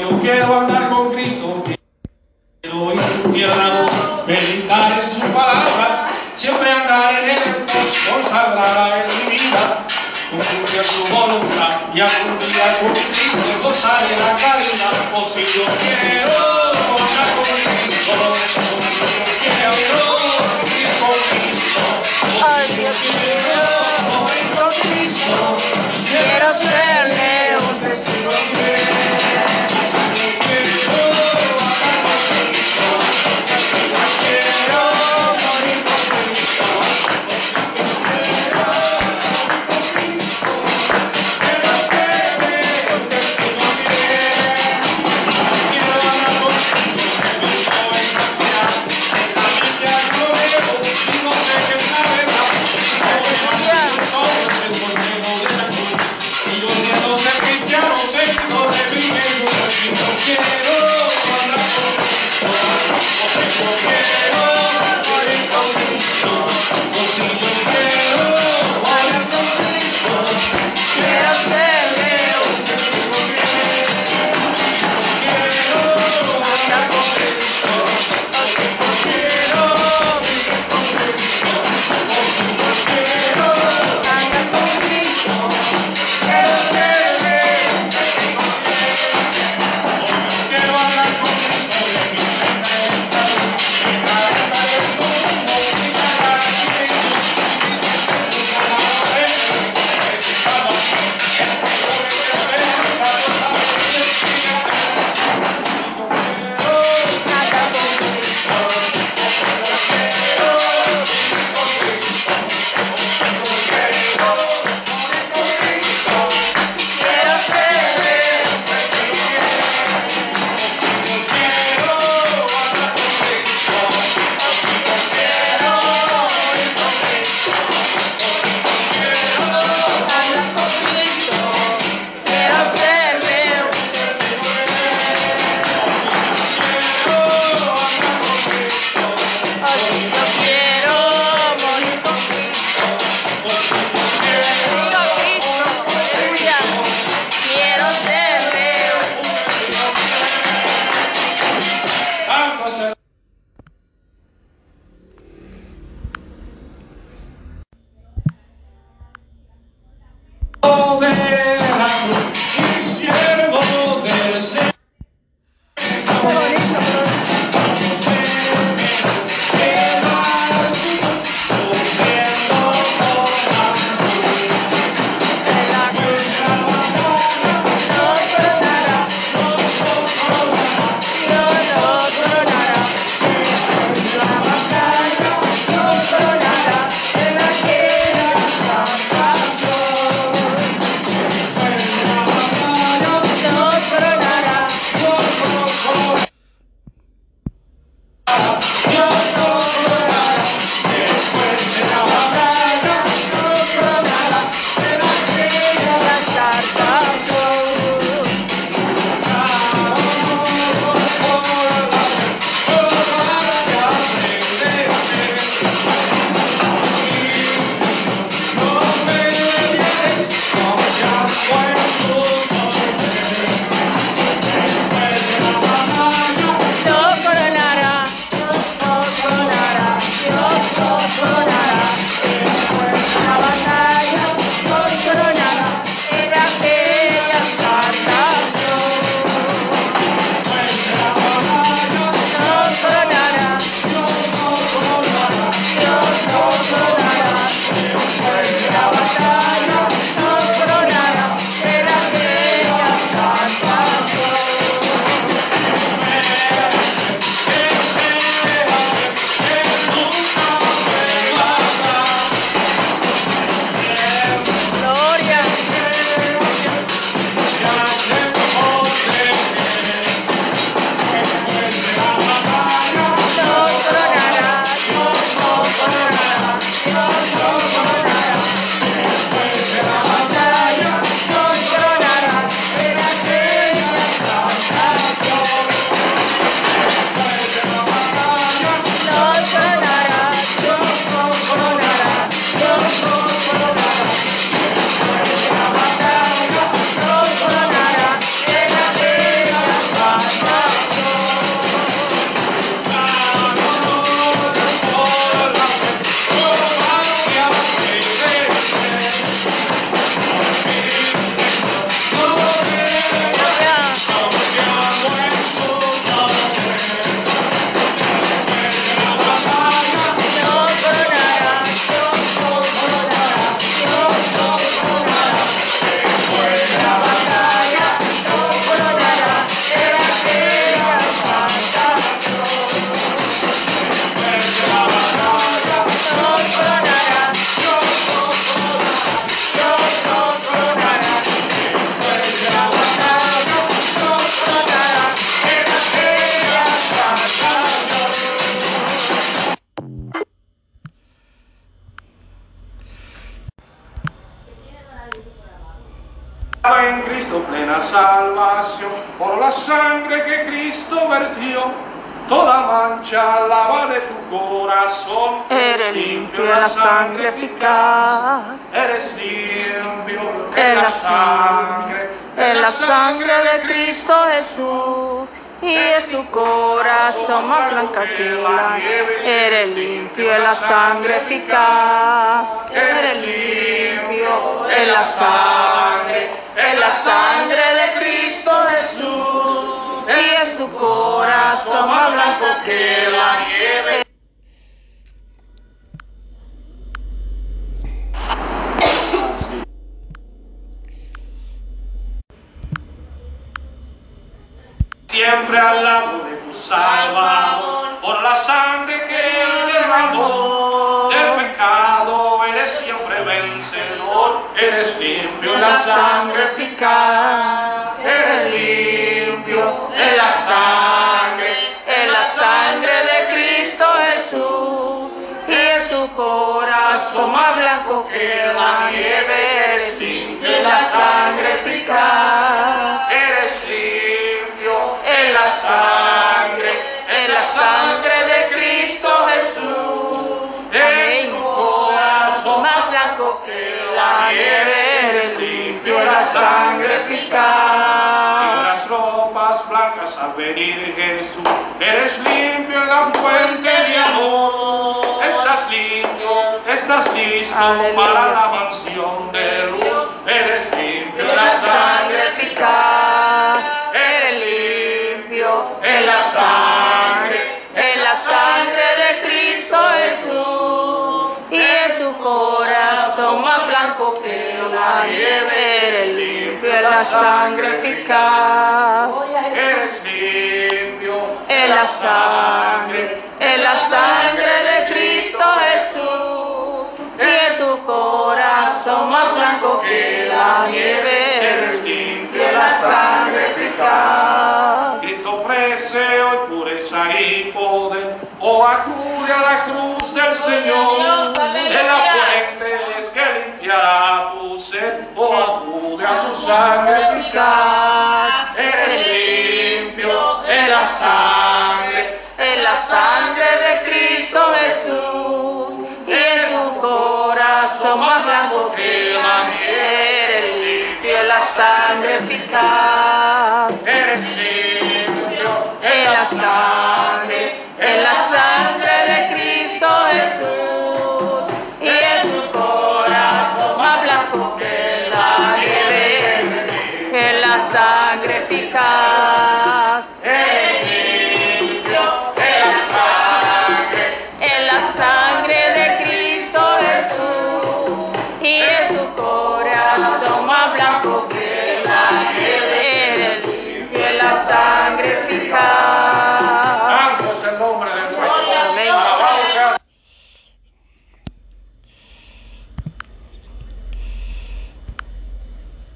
Yo quiero andar con Cristo, quiero oír su tierra, meditar en su palabra, siempre andar en él, consagrada en mi vida, cumplir su voluntad y algún día con Cristo gozar de la caridad. O si yo quiero andar con Cristo, yo quiero vivir con Cristo, o Ay, si yo quiero morir con Cristo, Quiero serle en Cristo plena salvación, por la sangre que Cristo vertió, toda mancha lava de tu corazón. Eres limpio en la sangre eficaz. Eres limpio En la sangre, en la sangre de Cristo Jesús. Y es tu corazón más blanca que la nieve. Eres limpio en la sangre eficaz. Eres limpio en la sangre, en la sangre de Cristo Jesús. Y es tu corazón más blanco que la nieve. Siempre al lado de tu Salvador, por la sangre que él derramó, siempre vencedor, eres limpio en la sangre eficaz, eres limpio en la sangre, en la sangre de Cristo Jesús. Y en tu corazón más blanco que la nieve eres limpio en la sangre eficaz. Eres limpio en la sangre en la sangre blanco que la nieve eres limpio en la sangre eficaz las ropas blancas al venir Jesús, eres limpio en la fuente de amor. Estás limpio, estás listo Aleluya. para la mansión de luz. Eres limpio en la sangre eficaz, Eres limpio en la sangre, en la sangre de Cristo Jesús. Y en tu corazón más blanco que la nieve, eres limpio en la sangre eficaz. Cristo ofrece hoy pureza y poder, o acude a la cruz del Señor, en la sed, o acude a su sangre eficaz. Eres limpio en la sangre, en la sangre de Cristo Jesús en tu corazón más blanco que la nieve. Eres limpio en la sangre eficaz. por